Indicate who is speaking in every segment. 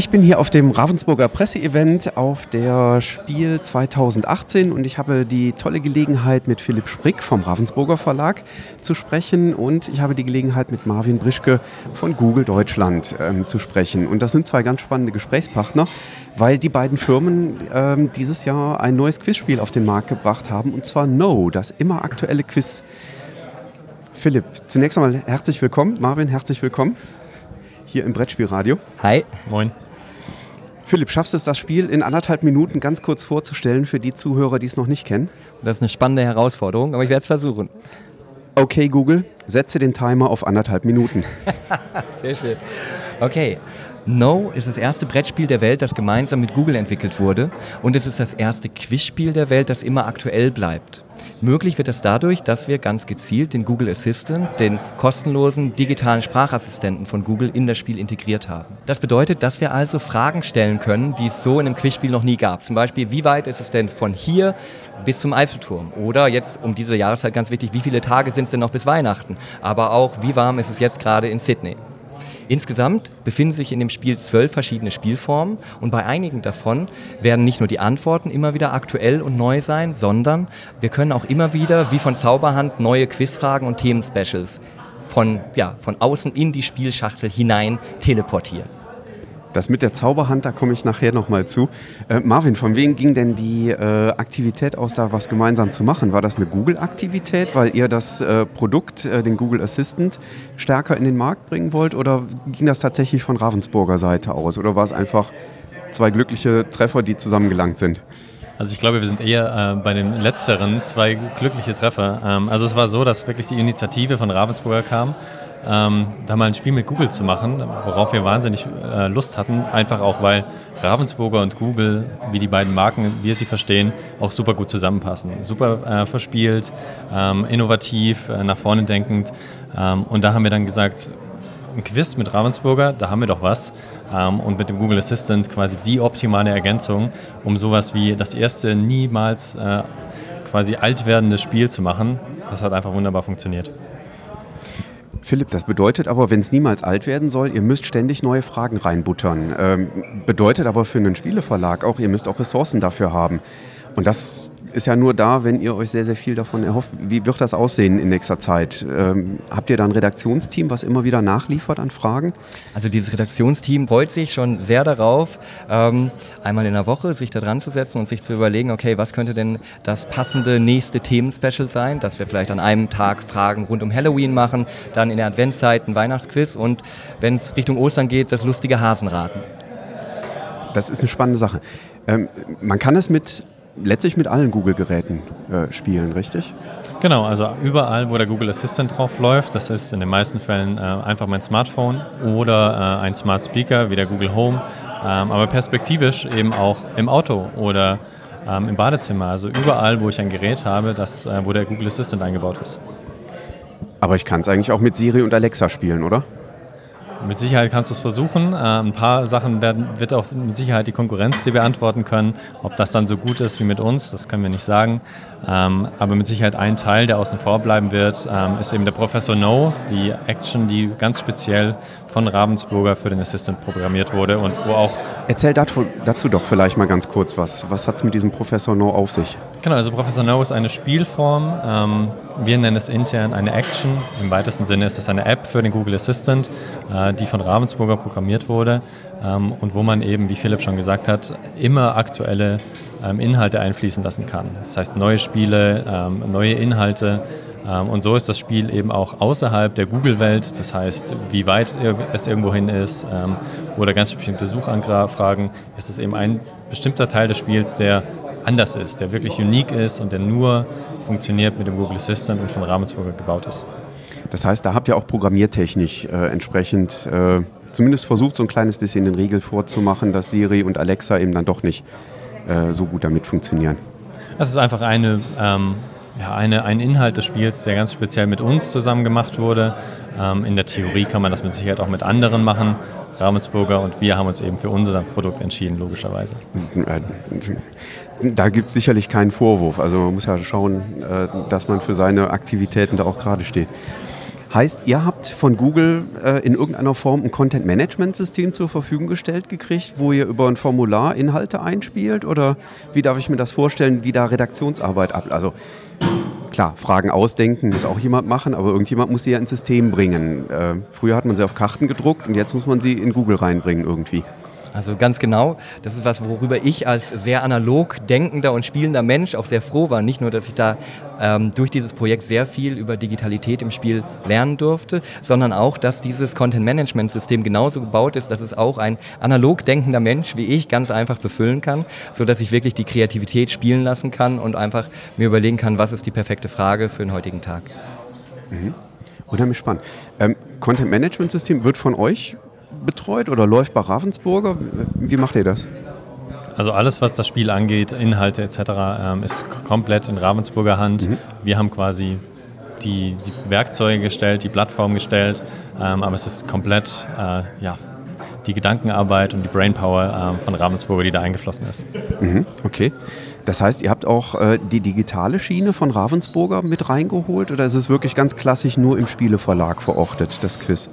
Speaker 1: Ich bin hier auf dem Ravensburger Presseevent auf der Spiel 2018 und ich habe die tolle Gelegenheit mit Philipp Sprick vom Ravensburger Verlag zu sprechen und ich habe die Gelegenheit mit Marvin Brischke von Google Deutschland ähm, zu sprechen. Und das sind zwei ganz spannende Gesprächspartner, weil die beiden Firmen ähm, dieses Jahr ein neues Quizspiel auf den Markt gebracht haben und zwar No, das immer aktuelle Quiz. Philipp, zunächst einmal herzlich willkommen. Marvin, herzlich willkommen hier im Brettspielradio.
Speaker 2: Hi. Moin.
Speaker 1: Philipp, schaffst du es, das Spiel in anderthalb Minuten ganz kurz vorzustellen für die Zuhörer, die es noch nicht kennen?
Speaker 2: Das ist eine spannende Herausforderung, aber ich werde es versuchen.
Speaker 1: Okay, Google, setze den Timer auf anderthalb Minuten.
Speaker 2: Sehr schön. Okay. No ist das erste Brettspiel der Welt, das gemeinsam mit Google entwickelt wurde. Und es ist das erste Quizspiel der Welt, das immer aktuell bleibt. Möglich wird das dadurch, dass wir ganz gezielt den Google Assistant, den kostenlosen digitalen Sprachassistenten von Google, in das Spiel integriert haben. Das bedeutet, dass wir also Fragen stellen können, die es so in einem Quizspiel noch nie gab. Zum Beispiel, wie weit ist es denn von hier bis zum Eiffelturm? Oder jetzt um diese Jahreszeit ganz wichtig, wie viele Tage sind es denn noch bis Weihnachten? Aber auch, wie warm ist es jetzt gerade in Sydney? Insgesamt befinden sich in dem Spiel zwölf verschiedene Spielformen und bei einigen davon werden nicht nur die Antworten immer wieder aktuell und neu sein, sondern wir können auch immer wieder, wie von Zauberhand, neue Quizfragen und Themenspecials von, ja, von außen in die Spielschachtel hinein teleportieren.
Speaker 1: Das mit der Zauberhand, da komme ich nachher nochmal zu. Äh, Marvin, von wem ging denn die äh, Aktivität aus, da was gemeinsam zu machen? War das eine Google-Aktivität, weil ihr das äh, Produkt, äh, den Google Assistant, stärker in den Markt bringen wollt? Oder ging das tatsächlich von Ravensburger Seite aus? Oder war es einfach zwei glückliche Treffer, die zusammengelangt sind?
Speaker 3: Also ich glaube, wir sind eher äh, bei den letzteren zwei glückliche Treffer. Ähm, also es war so, dass wirklich die Initiative von Ravensburger kam ähm, da mal ein Spiel mit Google zu machen, worauf wir wahnsinnig äh, Lust hatten. Einfach auch, weil Ravensburger und Google, wie die beiden Marken, wir sie verstehen, auch super gut zusammenpassen. Super äh, verspielt, ähm, innovativ, äh, nach vorne denkend. Ähm, und da haben wir dann gesagt, ein Quiz mit Ravensburger, da haben wir doch was. Ähm, und mit dem Google Assistant quasi die optimale Ergänzung, um sowas wie das erste niemals äh, quasi alt werdende Spiel zu machen. Das hat einfach wunderbar funktioniert.
Speaker 1: Philipp, das bedeutet aber, wenn es niemals alt werden soll, ihr müsst ständig neue Fragen reinbuttern. Ähm, bedeutet aber für einen Spieleverlag auch, ihr müsst auch Ressourcen dafür haben. Und das ist ja nur da, wenn ihr euch sehr, sehr viel davon erhofft. Wie wird das aussehen in nächster Zeit? Ähm, habt ihr da ein Redaktionsteam, was immer wieder nachliefert an Fragen?
Speaker 2: Also dieses Redaktionsteam freut sich schon sehr darauf, ähm, einmal in der Woche sich da dran zu setzen und sich zu überlegen, okay, was könnte denn das passende nächste Themenspecial sein, dass wir vielleicht an einem Tag Fragen rund um Halloween machen, dann in der Adventszeit ein Weihnachtsquiz und wenn es Richtung Ostern geht, das lustige Hasenraten.
Speaker 1: Das ist eine spannende Sache. Ähm, man kann es mit letztlich mit allen Google-Geräten äh, spielen, richtig?
Speaker 3: Genau, also überall, wo der Google Assistant drauf läuft, das ist in den meisten Fällen äh, einfach mein Smartphone oder äh, ein Smart Speaker wie der Google Home, ähm, aber perspektivisch eben auch im Auto oder ähm, im Badezimmer, also überall, wo ich ein Gerät habe, das, äh, wo der Google Assistant eingebaut ist.
Speaker 1: Aber ich kann es eigentlich auch mit Siri und Alexa spielen, oder?
Speaker 3: Mit Sicherheit kannst du es versuchen. Äh, ein paar Sachen werden, wird auch mit Sicherheit die Konkurrenz dir beantworten können. Ob das dann so gut ist wie mit uns, das können wir nicht sagen. Ähm, aber mit Sicherheit ein Teil, der außen vor bleiben wird, ähm, ist eben der Professor No, die Action, die ganz speziell von Ravensburger für den Assistant programmiert wurde und wo auch.
Speaker 1: Erzähl dazu, dazu doch vielleicht mal ganz kurz was. Was hat es mit diesem Professor No auf sich?
Speaker 3: Genau, also Professor No ist eine Spielform. Ähm, wir nennen es intern eine Action. Im weitesten Sinne ist es eine App für den Google Assistant, äh, die von Ravensburger programmiert wurde ähm, und wo man eben, wie Philipp schon gesagt hat, immer aktuelle ähm, Inhalte einfließen lassen kann. Das heißt neue Spiele, ähm, neue Inhalte. Ähm, und so ist das Spiel eben auch außerhalb der Google-Welt. Das heißt, wie weit es irgendwo hin ist ähm, oder ganz bestimmte Suchanfragen, ist es eben ein bestimmter Teil des Spiels, der anders ist, der wirklich unique ist und der nur funktioniert mit dem Google Assistant und von Ravensburger gebaut ist.
Speaker 1: Das heißt, da habt ihr auch programmiertechnisch äh, entsprechend äh, zumindest versucht, so ein kleines bisschen den Riegel vorzumachen, dass Siri und Alexa eben dann doch nicht äh, so gut damit funktionieren.
Speaker 3: Das ist einfach eine ähm, ja, eine, ein Inhalt des Spiels, der ganz speziell mit uns zusammen gemacht wurde. Ähm, in der Theorie kann man das mit Sicherheit auch mit anderen machen. Ravensburger und wir haben uns eben für unser Produkt entschieden, logischerweise.
Speaker 1: Da gibt es sicherlich keinen Vorwurf. Also man muss ja schauen, äh, dass man für seine Aktivitäten da auch gerade steht. Heißt, ihr habt von Google äh, in irgendeiner Form ein Content-Management-System zur Verfügung gestellt gekriegt, wo ihr über ein Formular Inhalte einspielt? Oder wie darf ich mir das vorstellen, wie da Redaktionsarbeit ab? Also klar, Fragen ausdenken muss auch jemand machen, aber irgendjemand muss sie ja ins System bringen. Äh, früher hat man sie auf Karten gedruckt und jetzt muss man sie in Google reinbringen irgendwie.
Speaker 2: Also ganz genau, das ist was, worüber ich als sehr analog denkender und spielender Mensch auch sehr froh war. Nicht nur, dass ich da ähm, durch dieses Projekt sehr viel über Digitalität im Spiel lernen durfte, sondern auch, dass dieses Content-Management-System genauso gebaut ist, dass es auch ein analog denkender Mensch wie ich ganz einfach befüllen kann, sodass ich wirklich die Kreativität spielen lassen kann und einfach mir überlegen kann, was ist die perfekte Frage für den heutigen Tag.
Speaker 1: Mhm. Unheimlich spannend. Ähm, Content-Management-System wird von euch betreut oder läuft bei Ravensburger? Wie macht ihr das?
Speaker 3: Also alles, was das Spiel angeht, Inhalte etc., ähm, ist komplett in Ravensburger Hand. Mhm. Wir haben quasi die, die, Werkzeuge gestellt, die Plattform gestellt, ähm, aber es ist komplett äh, ja, die Gedankenarbeit und die Brainpower äh, von Ravensburger, die da eingeflossen ist.
Speaker 1: Mhm, okay. Das heißt, ihr habt auch äh, die digitale Schiene von Ravensburger mit reingeholt oder ist es wirklich ganz klassisch nur im Spieleverlag verortet, das Quiz?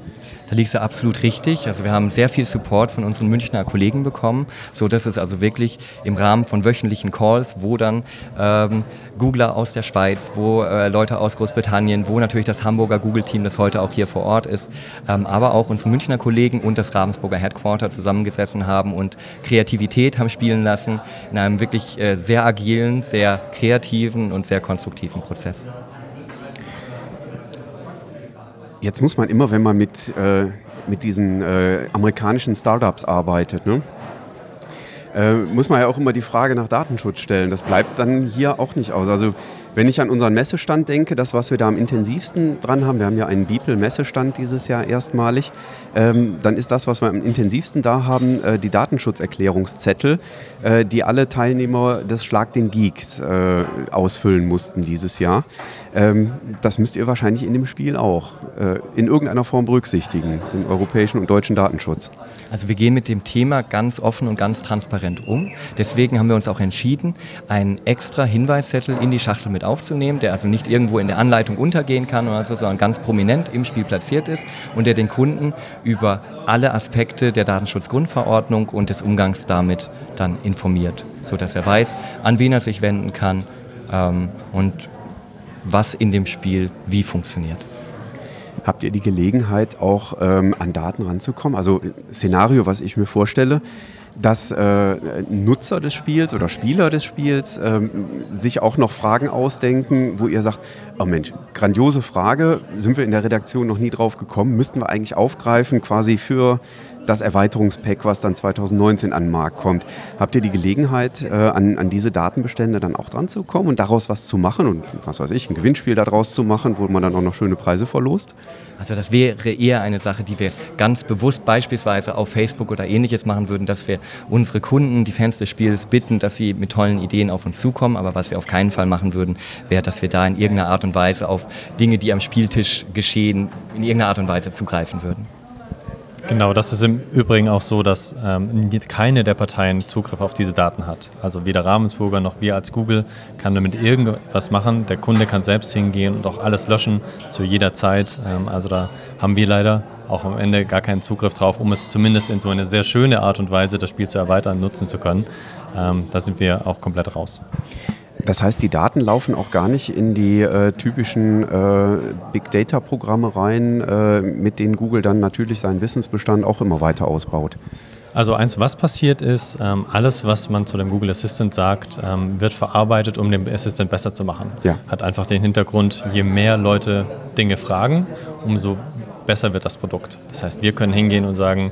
Speaker 2: Da liegst du absolut richtig. Also wir haben sehr viel Support von unseren Münchner Kollegen bekommen, so dass es also wirklich im Rahmen von wöchentlichen Calls, wo dann ähm, Googler aus der Schweiz, wo äh, Leute aus Großbritannien, wo natürlich das Hamburger Google-Team, das heute auch hier vor Ort ist, ähm, aber auch unsere Münchner Kollegen und das Ravensburger Headquarter zusammengesessen haben und Kreativität haben spielen lassen in einem wirklich äh, sehr agilen, sehr kreativen und sehr konstruktiven Prozess.
Speaker 1: Jetzt muss man immer, wenn man mit, äh, mit diesen äh, amerikanischen Startups arbeitet, ne? äh, muss man ja auch immer die Frage nach Datenschutz stellen. Das bleibt dann hier auch nicht aus. Also wenn ich an unseren Messestand denke, das, was wir da am intensivsten dran haben, wir haben ja einen Beeple-Messestand dieses Jahr erstmalig, ähm, dann ist das, was wir am intensivsten da haben, äh, die Datenschutzerklärungszettel, äh, die alle Teilnehmer des Schlag den Geeks äh, ausfüllen mussten dieses Jahr. Ähm, das müsst ihr wahrscheinlich in dem Spiel auch äh, in irgendeiner Form berücksichtigen, den europäischen und deutschen Datenschutz.
Speaker 2: Also wir gehen mit dem Thema ganz offen und ganz transparent um. Deswegen haben wir uns auch entschieden, einen extra Hinweiszettel in die Schachtel mit aufzunehmen, der also nicht irgendwo in der Anleitung untergehen kann oder so, sondern ganz prominent im Spiel platziert ist und der den Kunden über alle Aspekte der Datenschutzgrundverordnung und des Umgangs damit dann informiert, sodass er weiß, an wen er sich wenden kann ähm, und was in dem Spiel wie funktioniert.
Speaker 1: Habt ihr die Gelegenheit, auch ähm, an Daten ranzukommen? Also Szenario, was ich mir vorstelle, dass äh, Nutzer des Spiels oder Spieler des Spiels ähm, sich auch noch Fragen ausdenken, wo ihr sagt, oh Mensch, grandiose Frage, sind wir in der Redaktion noch nie drauf gekommen, müssten wir eigentlich aufgreifen quasi für das Erweiterungspack, was dann 2019 an den Markt kommt. Habt ihr die Gelegenheit, äh, an, an diese Datenbestände dann auch dran zu kommen und daraus was zu machen und was weiß ich, ein Gewinnspiel daraus zu machen, wo man dann auch noch schöne Preise verlost?
Speaker 2: Also das wäre eher eine Sache, die wir ganz bewusst beispielsweise auf Facebook oder ähnliches machen würden, dass wir unsere Kunden, die Fans des Spiels bitten, dass sie mit tollen Ideen auf uns zukommen. Aber was wir auf keinen Fall machen würden, wäre, dass wir da in irgendeiner Art und Weise auf Dinge, die am Spieltisch geschehen, in irgendeiner Art und Weise zugreifen würden.
Speaker 3: Genau, das ist im Übrigen auch so, dass ähm, keine der Parteien Zugriff auf diese Daten hat. Also weder Ravensburger noch wir als Google kann damit irgendwas machen. Der Kunde kann selbst hingehen und auch alles löschen zu jeder Zeit. Ähm, also da haben wir leider auch am Ende gar keinen Zugriff drauf, um es zumindest in so eine sehr schöne Art und Weise, das Spiel zu erweitern, nutzen zu können. Ähm, da sind wir auch komplett raus.
Speaker 1: Das heißt, die Daten laufen auch gar nicht in die äh, typischen äh, Big Data-Programme rein, äh, mit denen Google dann natürlich seinen Wissensbestand auch immer weiter ausbaut.
Speaker 3: Also eins, was passiert ist, ähm, alles, was man zu dem Google Assistant sagt, ähm, wird verarbeitet, um den Assistant besser zu machen. Ja. Hat einfach den Hintergrund, je mehr Leute Dinge fragen, umso besser wird das Produkt. Das heißt, wir können hingehen und sagen,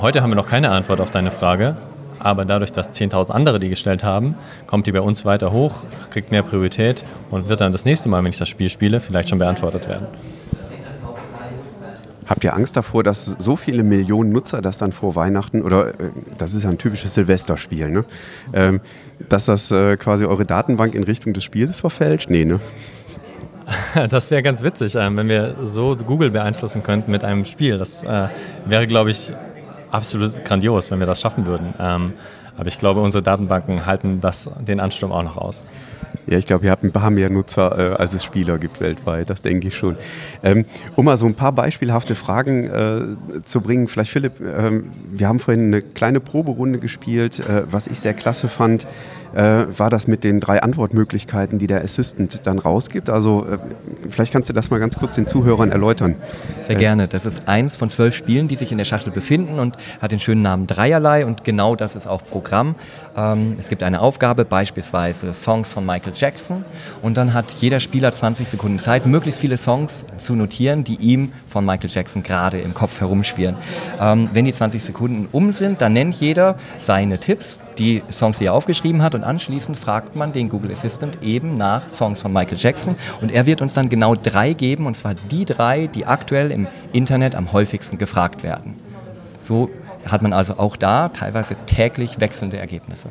Speaker 3: heute haben wir noch keine Antwort auf deine Frage, aber dadurch, dass 10.000 andere die gestellt haben, kommt die bei uns weiter hoch, kriegt mehr Priorität und wird dann das nächste Mal, wenn ich das Spiel spiele, vielleicht schon beantwortet werden.
Speaker 1: Habt ihr Angst davor, dass so viele Millionen Nutzer das dann vor Weihnachten, oder äh, das ist ja ein typisches Silvesterspiel, ne? Ähm, dass das äh, quasi eure Datenbank in Richtung des Spiels verfälscht? Nee, ne?
Speaker 3: Das wäre ganz witzig, ähm, wenn wir so Google beeinflussen könnten mit einem Spiel. Das äh, wäre, glaube ich, absolut grandios, wenn wir das schaffen würden. Ähm, aber ich glaube, unsere Datenbanken halten das, den Ansturm auch noch aus.
Speaker 1: Ja, ich glaube, ihr habt ein paar mehr Nutzer, äh, als es Spieler gibt weltweit. Das denke ich schon. Ähm, um mal so ein paar beispielhafte Fragen äh, zu bringen. Vielleicht, Philipp, äh, wir haben vorhin eine kleine Proberunde gespielt. Äh, was ich sehr klasse fand, äh, war das mit den drei Antwortmöglichkeiten, die der Assistant dann rausgibt. Also, äh, vielleicht kannst du das mal ganz kurz den Zuhörern erläutern.
Speaker 2: Sehr gerne. Das ist eins von zwölf Spielen, die sich in der Schachtel befinden und hat den schönen Namen Dreierlei. Und genau das ist auch Programm. Ähm, es gibt eine Aufgabe, beispielsweise Songs von Michael Jackson. Und dann hat jeder Spieler 20 Sekunden Zeit, möglichst viele Songs zu notieren, die ihm von Michael Jackson gerade im Kopf herumschwirren. Ähm, wenn die 20 Sekunden um sind, dann nennt jeder seine Tipps, die Songs, die er aufgeschrieben hat. Und anschließend fragt man den Google Assistant eben nach Songs von Michael Jackson. Und er wird uns dann genau drei geben, und zwar die drei, die aktuell im Internet am häufigsten gefragt werden. So hat man also auch da teilweise täglich wechselnde Ergebnisse.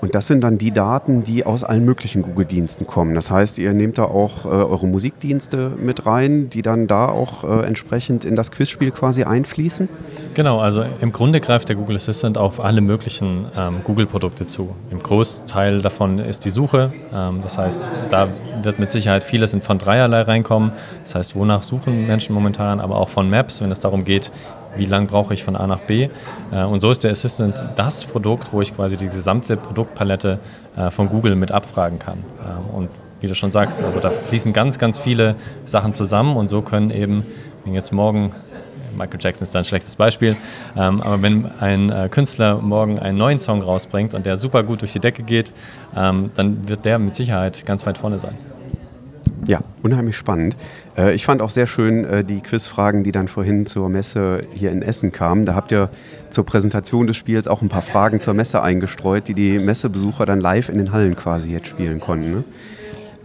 Speaker 1: Und das sind dann die Daten, die aus allen möglichen Google-Diensten kommen. Das heißt, ihr nehmt da auch äh, eure Musikdienste mit rein, die dann da auch äh, entsprechend in das Quizspiel quasi einfließen?
Speaker 3: Genau, also im Grunde greift der Google Assistant auf alle möglichen ähm, Google-Produkte zu. Im Großteil davon ist die Suche. Ähm, das heißt, da wird mit Sicherheit vieles von dreierlei reinkommen. Das heißt, wonach suchen Menschen momentan, aber auch von Maps, wenn es darum geht, wie lange brauche ich von A nach B. Äh, und so ist der Assistant das Produkt, wo ich quasi die gesamte Produktpalette äh, von Google mit abfragen kann. Ähm, und wie du schon sagst, also da fließen ganz, ganz viele Sachen zusammen und so können eben, wenn jetzt morgen Michael Jackson ist da ein schlechtes Beispiel. Ähm, aber wenn ein äh, Künstler morgen einen neuen Song rausbringt und der super gut durch die Decke geht, ähm, dann wird der mit Sicherheit ganz weit vorne sein.
Speaker 1: Ja, unheimlich spannend. Äh, ich fand auch sehr schön äh, die Quizfragen, die dann vorhin zur Messe hier in Essen kamen. Da habt ihr zur Präsentation des Spiels auch ein paar Fragen zur Messe eingestreut, die die Messebesucher dann live in den Hallen quasi jetzt spielen konnten. Ne?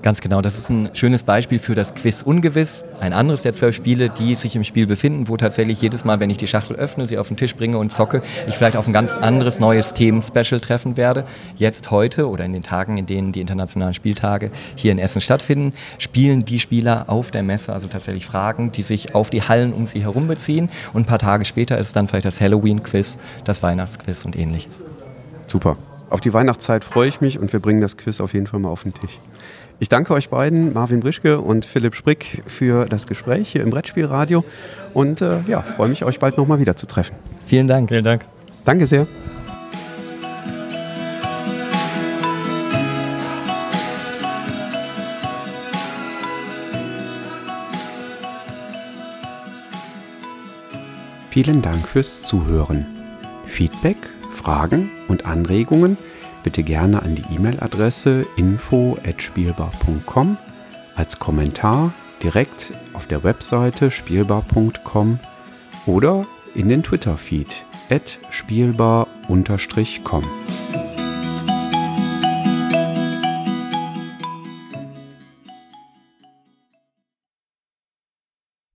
Speaker 2: Ganz genau, das ist ein schönes Beispiel für das Quiz Ungewiss. Ein anderes der zwölf Spiele, die sich im Spiel befinden, wo tatsächlich jedes Mal, wenn ich die Schachtel öffne, sie auf den Tisch bringe und zocke, ich vielleicht auf ein ganz anderes neues Themen-Special treffen werde. Jetzt heute oder in den Tagen, in denen die internationalen Spieltage hier in Essen stattfinden, spielen die Spieler auf der Messe also tatsächlich Fragen, die sich auf die Hallen um sie herum beziehen. Und ein paar Tage später ist es dann vielleicht das Halloween-Quiz, das Weihnachtsquiz und ähnliches.
Speaker 1: Super. Auf die Weihnachtszeit freue ich mich und wir bringen das Quiz auf jeden Fall mal auf den Tisch. Ich danke euch beiden, Marvin Brischke und Philipp Sprick, für das Gespräch hier im Brettspielradio und äh, ja, freue mich, euch bald nochmal wieder zu treffen.
Speaker 2: Vielen Dank.
Speaker 3: Vielen Dank.
Speaker 1: Danke sehr. Vielen Dank fürs Zuhören. Feedback, Fragen und Anregungen – bitte gerne an die E-Mail-Adresse info@spielbar.com als Kommentar direkt auf der Webseite spielbar.com oder in den Twitter-Feed spielbar-com.